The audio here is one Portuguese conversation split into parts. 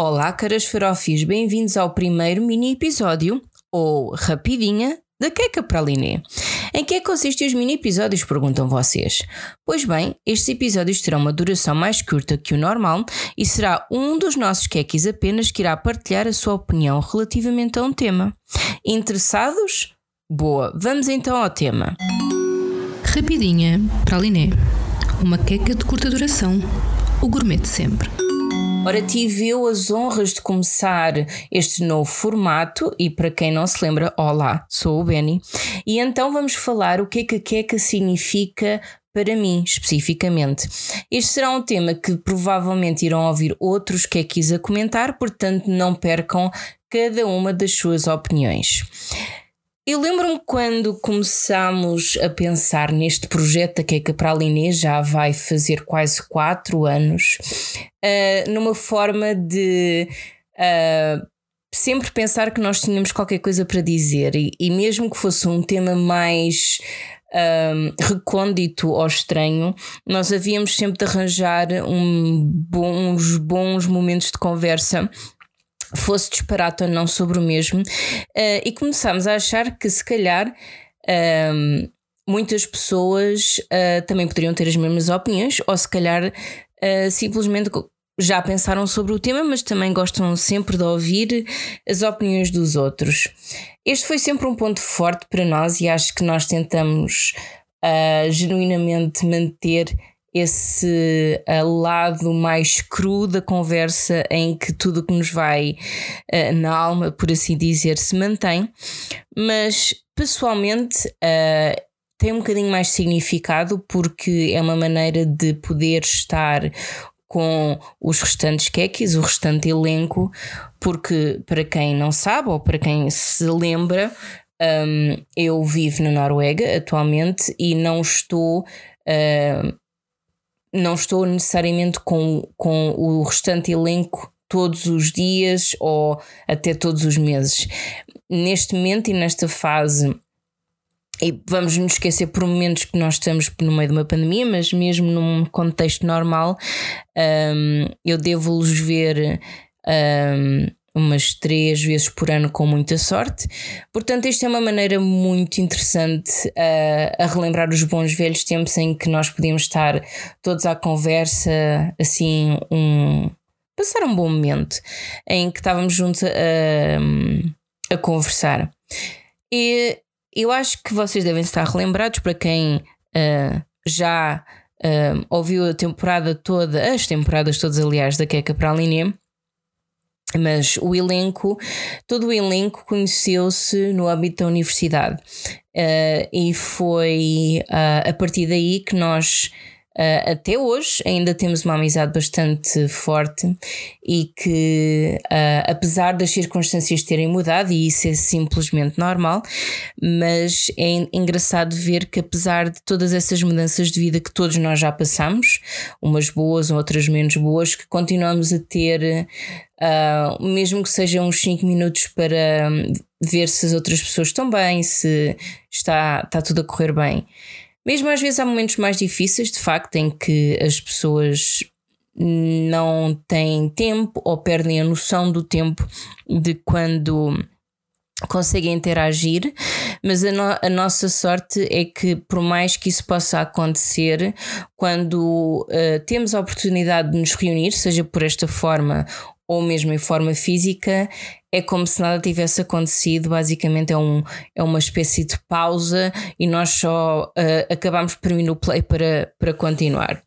Olá, caras farófias, bem-vindos ao primeiro mini episódio, ou rapidinha, da Queca Praliné. Em que é que consistem os mini episódios? Perguntam vocês. Pois bem, estes episódios terão uma duração mais curta que o normal e será um dos nossos queques apenas que irá partilhar a sua opinião relativamente a um tema. Interessados? Boa, vamos então ao tema. Rapidinha, Praliné. Uma queca de curta duração. O gourmet de sempre. Ora, tive eu as honras de começar este novo formato e para quem não se lembra, olá, sou o Benny. E então vamos falar o que é que a queca significa para mim, especificamente. Este será um tema que provavelmente irão ouvir outros quequis a comentar, portanto não percam cada uma das suas opiniões. Eu lembro-me quando começámos a pensar neste projeto da Queca para a Liné, já vai fazer quase 4 anos, uh, numa forma de uh, sempre pensar que nós tínhamos qualquer coisa para dizer. E, e mesmo que fosse um tema mais um, recôndito ou estranho, nós havíamos sempre de arranjar um bons, bons momentos de conversa fosse disparate ou não sobre o mesmo, uh, e começámos a achar que se calhar uh, muitas pessoas uh, também poderiam ter as mesmas opiniões, ou se calhar eh, simplesmente já pensaram sobre o tema, mas também gostam sempre de ouvir as opiniões dos outros. Este foi sempre um ponto forte para nós e acho que nós tentamos genuinamente manter esse uh, lado mais cru da conversa em que tudo que nos vai uh, na alma, por assim dizer, se mantém, mas pessoalmente uh, tem um bocadinho mais significado porque é uma maneira de poder estar com os restantes queques, o restante elenco, porque para quem não sabe ou para quem se lembra, um, eu vivo na Noruega atualmente e não estou uh, não estou necessariamente com, com o restante elenco todos os dias ou até todos os meses. Neste momento e nesta fase, e vamos nos esquecer por momentos que nós estamos no meio de uma pandemia, mas mesmo num contexto normal, um, eu devo-los ver. Um, umas três vezes por ano com muita sorte. Portanto, isto é uma maneira muito interessante uh, a relembrar os bons velhos tempos em que nós podíamos estar todos à conversa, assim, um, passar um bom momento em que estávamos juntos a, a, a conversar. E eu acho que vocês devem estar relembrados para quem uh, já uh, ouviu a temporada toda, as temporadas todas, aliás, da Queca para a Liné mas o elenco, todo o elenco conheceu-se no âmbito da universidade. Uh, e foi uh, a partir daí que nós Uh, até hoje ainda temos uma amizade bastante forte e que, uh, apesar das circunstâncias terem mudado, e isso é simplesmente normal, mas é engraçado ver que, apesar de todas essas mudanças de vida que todos nós já passamos, umas boas, outras menos boas, que continuamos a ter. Uh, mesmo que sejam uns 5 minutos para ver se as outras pessoas estão bem, se está, está tudo a correr bem. Mesmo às vezes há momentos mais difíceis, de facto, em que as pessoas não têm tempo ou perdem a noção do tempo de quando conseguem interagir, mas a, no a, nossa sorte é que, por mais que isso possa acontecer, quando uh, temos a oportunidade de nos reunir, seja por esta forma ou mesmo em forma física, é como se nada tivesse acontecido. Basicamente, é, um, é uma espécie de pausa e nós só uh, acabamos por mim no play para, para continuar.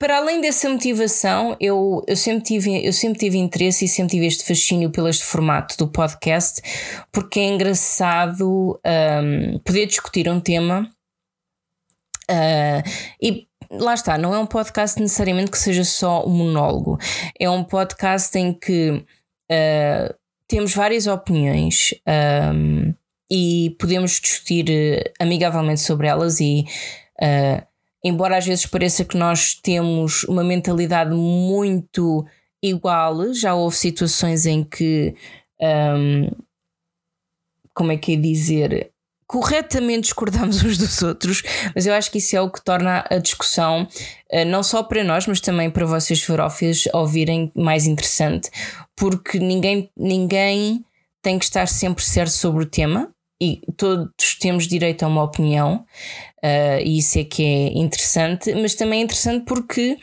Para além dessa motivação, eu, eu, sempre tive, eu sempre tive interesse e sempre tive este fascínio pelo este formato do podcast, porque é engraçado um, poder discutir um tema uh, e lá está, não é um podcast necessariamente que seja só um monólogo. É um podcast em que uh, temos várias opiniões um, e podemos discutir uh, amigavelmente sobre elas e. Uh, embora às vezes pareça que nós temos uma mentalidade muito igual, já houve situações em que, um, como é que é dizer, corretamente discordamos uns dos outros, mas eu acho que isso é o que torna a discussão, uh, não só para nós, mas também para vocês farófias ouvirem mais interessante, porque ninguém, ninguém tem que estar sempre certo sobre o tema e todos temos direito a uma opinião, uh, e isso é que é interessante, mas também é interessante porque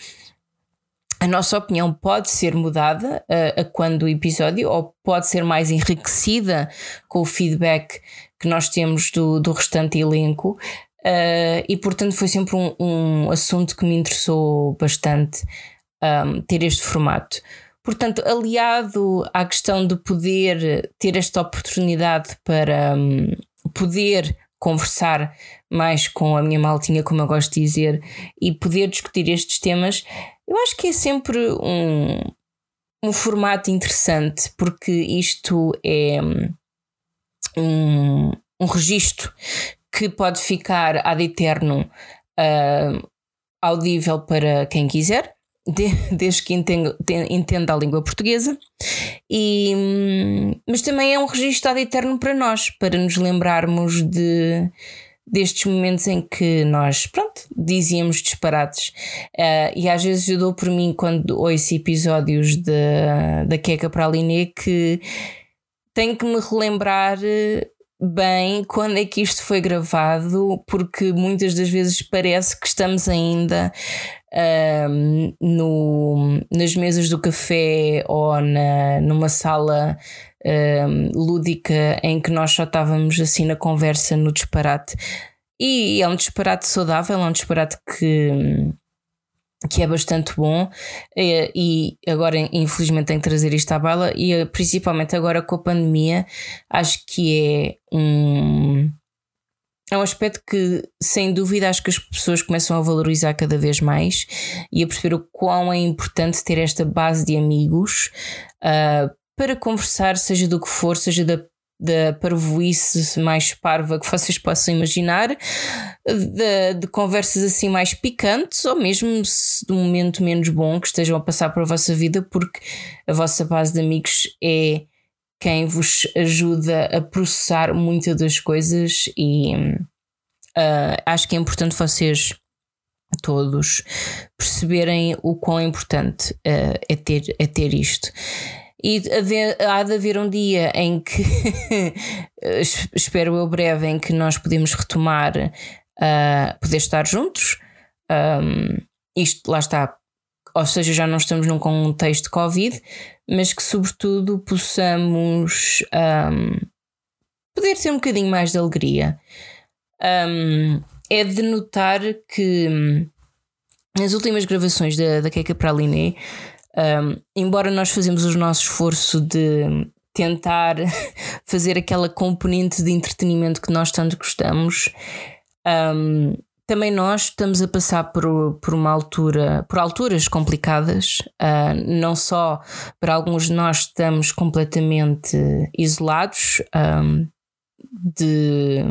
a nossa opinião pode ser mudada uh, a quando o episódio, ou pode ser mais enriquecida com o feedback que nós temos do, do restante elenco. Uh, e portanto foi sempre um, um, assunto que me interessou bastante um, ter este formato. Portanto, aliado à questão de poder ter esta oportunidade para um, poder conversar mais com a minha maltinha, como eu gosto de dizer, e poder discutir estes temas, eu acho que é sempre um, um formato interessante, porque isto é um, um registro que pode ficar ad eterno uh, audível para quem quiser, desde que entenda, entenda a língua portuguesa, e, mas também é um registro ad eterno para nós, para nos lembrarmos de destes momentos em que nós, pronto, dizíamos disparates. Uh, e às vezes eu dou por mim quando ouço episódios de, da Queca para a Liné que tenho que me relembrar eh, bem quando é que isto foi gravado, porque muitas das vezes parece que estamos ainda uh, no, nas mesas do café ou na, numa sala lúdica em que nós só estávamos assim na conversa, no disparate. E é um disparate saudável, é um disparate que, que é bastante bom. E, e agora, infelizmente, tenho que trazer isto à bala. E principalmente agora com a pandemia, acho que é um. É um aspecto que, sem dúvida, acho que as pessoas começam a valorizar cada vez mais e a perceber o quão é importante ter esta base de amigos uh, para conversar, seja do que for, seja da, da parvoíce mais parva que vocês possam imaginar, de, de conversas assim mais picantes, ou mesmo de um momento menos bom que estejam a passar para a vossa vida, porque a vossa base de amigos é quem vos ajuda a processar muitas das coisas e uh, acho que é importante vocês todos perceberem o quão importante uh, é, ter, é ter isto. E haver, há de haver um dia em que, espero eu breve, em que nós podemos retomar uh, poder estar juntos. Um, isto lá está, ou seja, já não estamos num contexto de Covid, mas que sobretudo possamos um, poder ter um bocadinho mais de alegria. Um, é de notar que nas últimas gravações da, da Keka Praliné um, embora nós fazemos o nosso esforço de tentar fazer aquela componente de entretenimento que nós tanto gostamos, um, também nós estamos a passar por, por uma altura, por alturas complicadas, uh, não só para alguns de nós estamos completamente isolados um, de,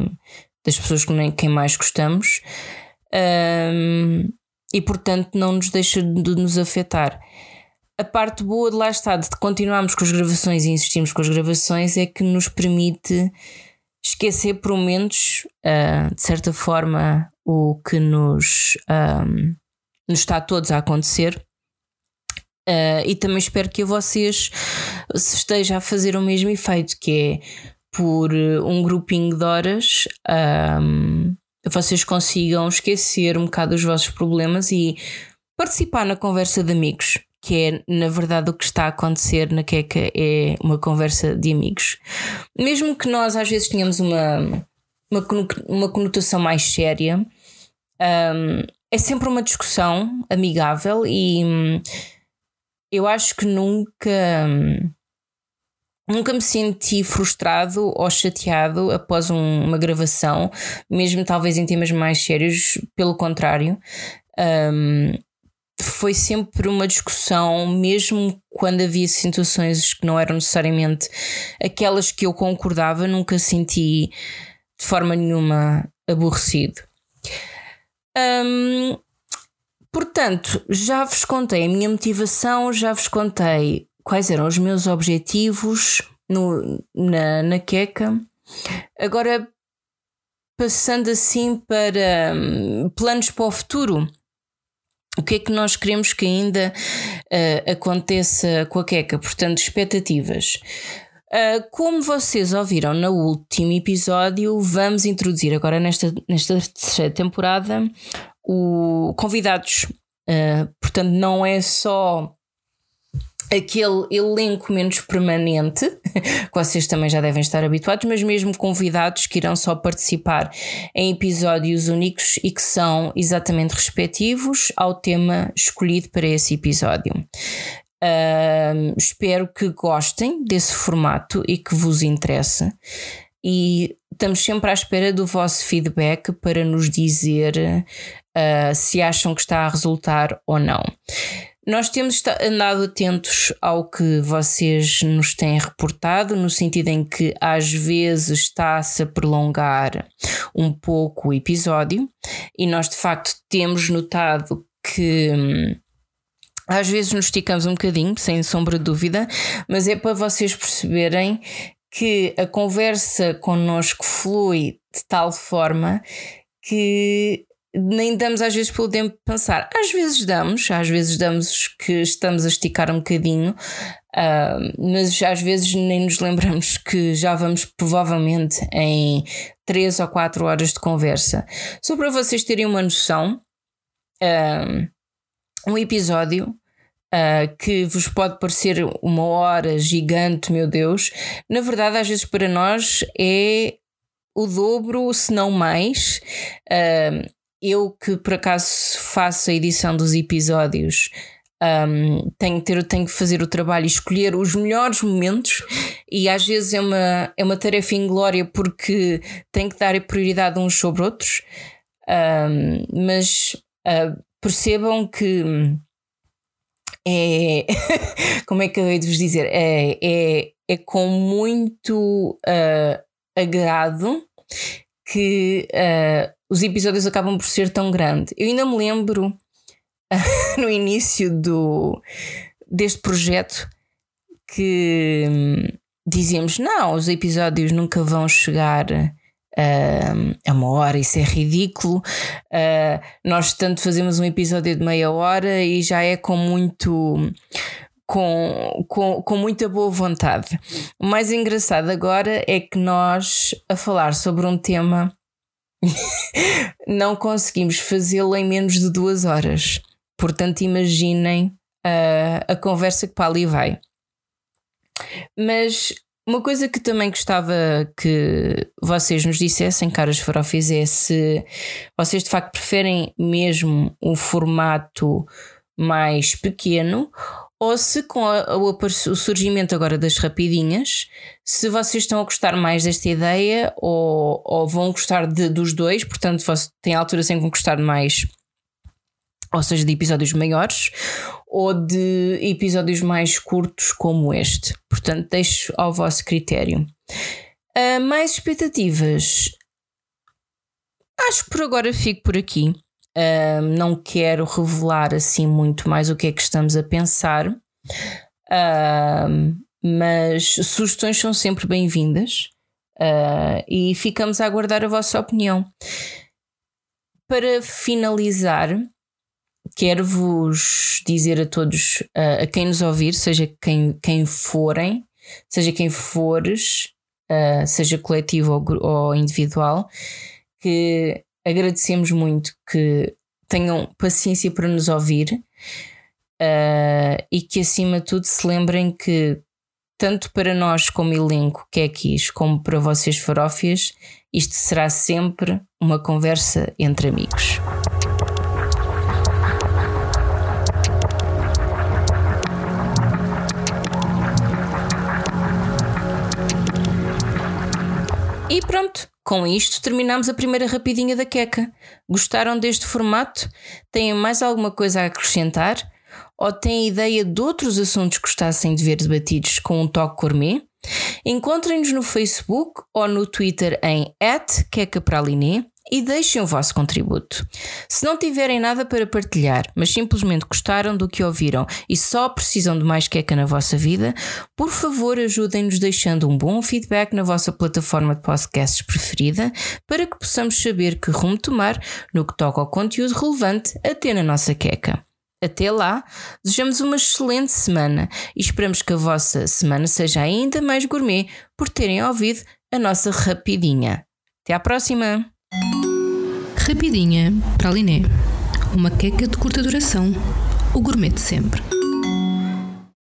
das pessoas com quem mais gostamos, um, e portanto não nos deixa de nos afetar a parte boa de lá está, de continuarmos com as gravações e insistirmos com as gravações, é que nos permite esquecer por momentos, uh, de certa forma, o que nos, um, nos está a todos a acontecer. Uh, e também espero que a vocês se esteja a fazer o mesmo efeito, que é por um grupinho de horas um, vocês consigam esquecer um bocado os vossos problemas e participar na conversa de amigos que é na verdade o que está a acontecer na Queca é uma conversa de amigos. Mesmo que nós às vezes tenhamos uma, uma, uma conotação mais séria, um, é sempre uma discussão amigável e hum, eu acho que nunca. Hum, nunca me senti frustrado ou chateado após um, uma gravação, mesmo talvez em temas mais sérios, pelo contrário. Um, foi sempre uma discussão, mesmo quando havia situações que não eram necessariamente aquelas que eu concordava, nunca senti de forma nenhuma aborrecido. Hum, portanto, já vos contei a minha motivação, já vos contei quais eram os meus objetivos no, na, na queca. Agora passando assim para um, planos para o futuro. O que é que nós queremos que ainda uh, aconteça com a Queca? Portanto, expectativas. Uh, como vocês ouviram no último episódio, vamos introduzir agora nesta, nesta terceira temporada o convidados. Uh, portanto, não é só aquele elenco menos permanente, que vocês também já devem estar habituados, mas mesmo convidados que irão só participar em episódios únicos e que são exatamente respectivos ao tema escolhido para esse episódio. Uh, espero que gostem desse formato e que vos interesse. E estamos sempre à espera do vosso feedback para nos dizer uh, se acham que está a resultar ou não. Nós temos andado atentos ao que vocês nos têm reportado, no sentido em que às vezes está-se a prolongar um pouco o episódio, e nós de facto temos notado que. Hum, às vezes nos esticamos um bocadinho, sem sombra de dúvida, mas é para vocês perceberem que a conversa connosco flui de tal forma que nem damos às vezes pelo tempo de pensar. Às vezes damos, às vezes damos que estamos a esticar um bocadinho, uh, mas às vezes nem nos lembramos que já vamos provavelmente em 3 ou 4 horas de conversa. Só para vocês terem uma noção, uh, um episódio. Uh, que vos pode parecer uma hora gigante, meu Deus, na verdade, às vezes para nós é o dobro, se não mais. Eu que por acaso faço a edição dos episódios. Um, tenho, que ter, tenho que fazer o trabalho e escolher os melhores momentos, e às vezes é uma, é uma tarefa inglória porque tenho que dar prioridade uns sobre outros. Um, mas uh, percebam que é. como é que eu hei de vos dizer? É, é, é com muito uh, agrado que uh, os episódios acabam por ser tão grande. Eu ainda me lembro uh, no início do, deste projeto que hum, dizíamos: não, os episódios nunca vão chegar uh, a uma hora, isso é ridículo. Uh, nós tanto fazemos um episódio de meia hora e já é com muito. Com, com, com muita boa vontade. O mais engraçado agora é que nós, a falar sobre um tema não conseguimos fazê-lo em menos de duas horas. Portanto, imaginem uh, a conversa que para ali vai. Mas uma coisa que também gostava que vocês nos dissessem, caras farofis, é se vocês de facto preferem mesmo um formato mais pequeno ou se com a, o surgimento agora das rapidinhas, se vocês estão a gostar mais desta ideia ou, ou vão gostar de, dos dois, portanto, tem alturas em que vão gostar mais, ou seja, de episódios maiores ou de episódios mais curtos como este. Portanto, deixo ao vosso critério. Uh, mais expectativas. Acho que por agora fico por aqui. Uh, não quero revelar assim muito mais o que é que estamos a pensar, uh, mas sugestões são sempre bem-vindas uh, e ficamos a aguardar a vossa opinião. Para finalizar, quero-vos dizer a todos, a quem nos ouvir, seja quem, quem forem, seja quem fores, seja coletivo ou, ou individual, que agradecemos muito que tenham paciência para nos ouvir uh, e que, acima de tudo, se lembrem que, tanto para nós como elenco, que é quis, como para vocês, farófias, isto será sempre uma conversa entre amigos. E pronto, com isto, terminamos a primeira rapidinha da queca. Gostaram deste formato? Têm mais alguma coisa a acrescentar? Ou têm ideia de outros assuntos que gostassem de ver debatidos com um toque gourmet? Encontrem-nos no Facebook ou no Twitter em quecapraliné e deixem o vosso contributo. Se não tiverem nada para partilhar, mas simplesmente gostaram do que ouviram e só precisam de mais queca na vossa vida, por favor ajudem-nos deixando um bom feedback na vossa plataforma de podcasts preferida para que possamos saber que rumo tomar no que toca ao conteúdo relevante até na nossa queca. Até lá, desejamos uma excelente semana e esperamos que a vossa semana seja ainda mais gourmet por terem ouvido a nossa rapidinha. Até à próxima! Rapidinha para a Liné. Uma queca de curta duração. O gourmet de sempre.